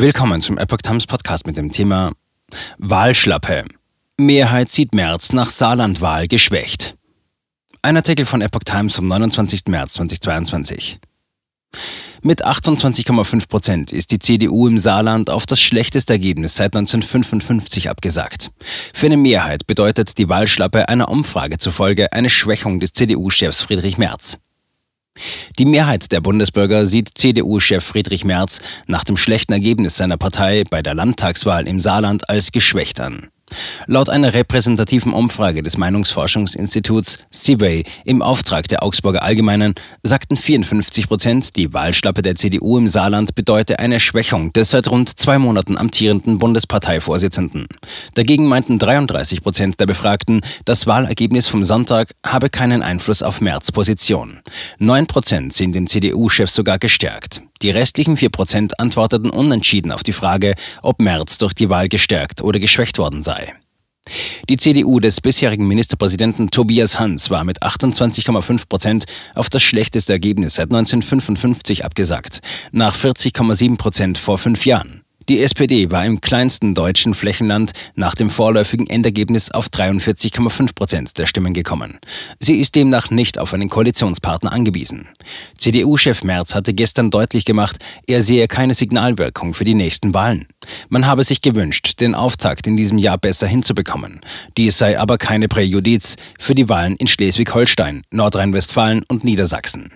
Willkommen zum Epoch Times Podcast mit dem Thema Wahlschlappe. Mehrheit sieht März nach Saarlandwahl geschwächt. Ein Artikel von Epoch Times vom 29. März 2022. Mit 28,5 Prozent ist die CDU im Saarland auf das schlechteste Ergebnis seit 1955 abgesagt. Für eine Mehrheit bedeutet die Wahlschlappe einer Umfrage zufolge eine Schwächung des CDU-Chefs Friedrich Merz. Die Mehrheit der Bundesbürger sieht CDU-Chef Friedrich Merz nach dem schlechten Ergebnis seiner Partei bei der Landtagswahl im Saarland als geschwächt an. Laut einer repräsentativen Umfrage des Meinungsforschungsinstituts CIVEY im Auftrag der Augsburger Allgemeinen sagten 54 Prozent, die Wahlschlappe der CDU im Saarland bedeute eine Schwächung des seit rund zwei Monaten amtierenden Bundesparteivorsitzenden. Dagegen meinten 33 Prozent der Befragten, das Wahlergebnis vom Sonntag habe keinen Einfluss auf Merz Position. Neun Prozent sehen den CDU-Chef sogar gestärkt. Die restlichen 4% antworteten unentschieden auf die Frage, ob Merz durch die Wahl gestärkt oder geschwächt worden sei. Die CDU des bisherigen Ministerpräsidenten Tobias Hans war mit 28,5 Prozent auf das schlechteste Ergebnis seit 1955 abgesagt, nach 40,7 Prozent vor fünf Jahren. Die SPD war im kleinsten deutschen Flächenland nach dem vorläufigen Endergebnis auf 43,5 Prozent der Stimmen gekommen. Sie ist demnach nicht auf einen Koalitionspartner angewiesen. CDU-Chef Merz hatte gestern deutlich gemacht, er sehe keine Signalwirkung für die nächsten Wahlen. Man habe sich gewünscht, den Auftakt in diesem Jahr besser hinzubekommen. Dies sei aber keine Präjudiz für die Wahlen in Schleswig-Holstein, Nordrhein-Westfalen und Niedersachsen.